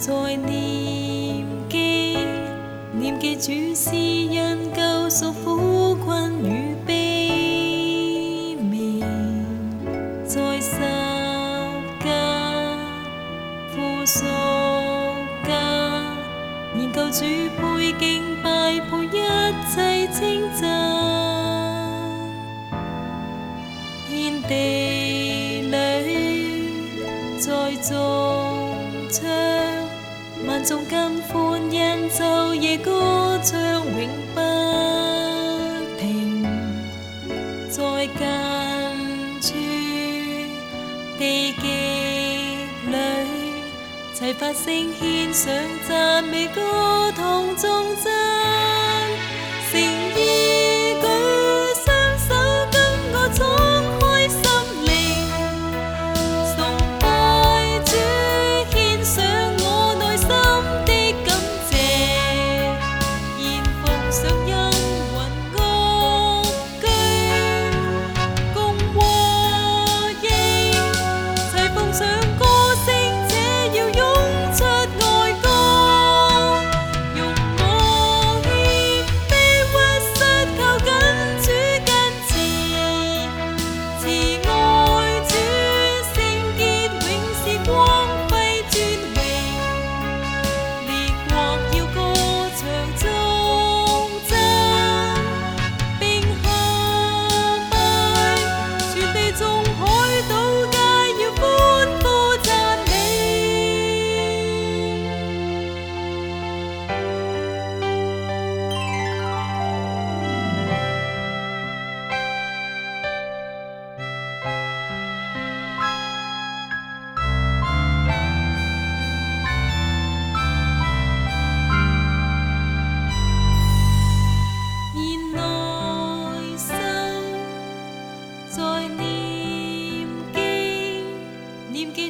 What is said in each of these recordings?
在念记，念记主施因救赎苦困与悲，眠在十架富庶间，研究主背景，拜破一切称赞，天地里再做。万众甘欢欣，昼夜歌唱，永不停。在近处地基里，齐发声献上赞美歌，同颂赞。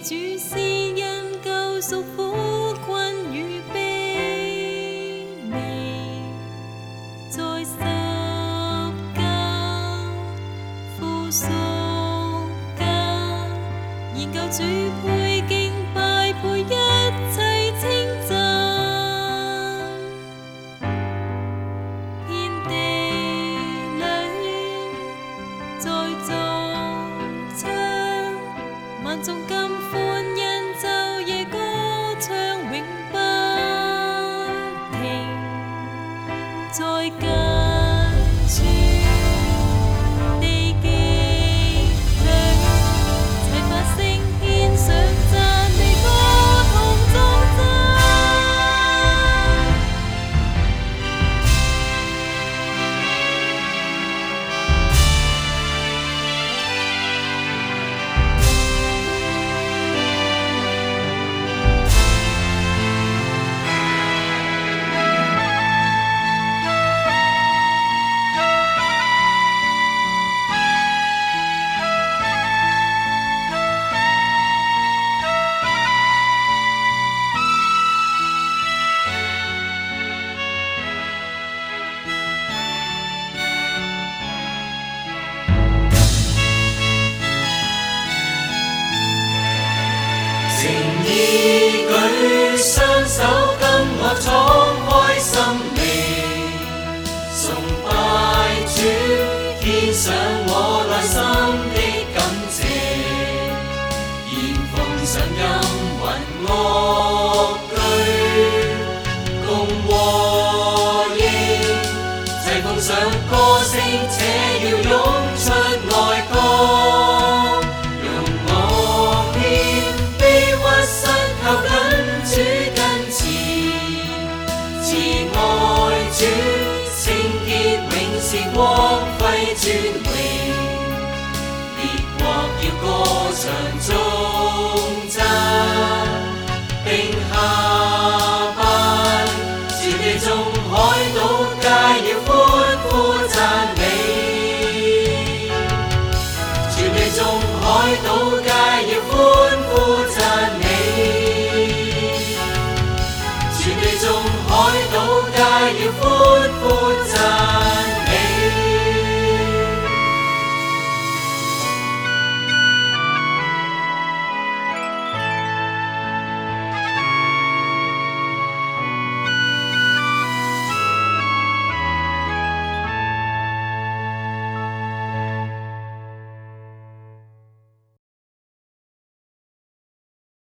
主施恩救赎苦困与悲悯，在十间富庶间研究主。comfort. 意舉雙手跟我敞開心靈，崇拜主，獻上我內心的感謝，現奉上音韻樂句，共和應，齊奉上歌聲，且要湧。是光辉尊荣，列国要歌唱中。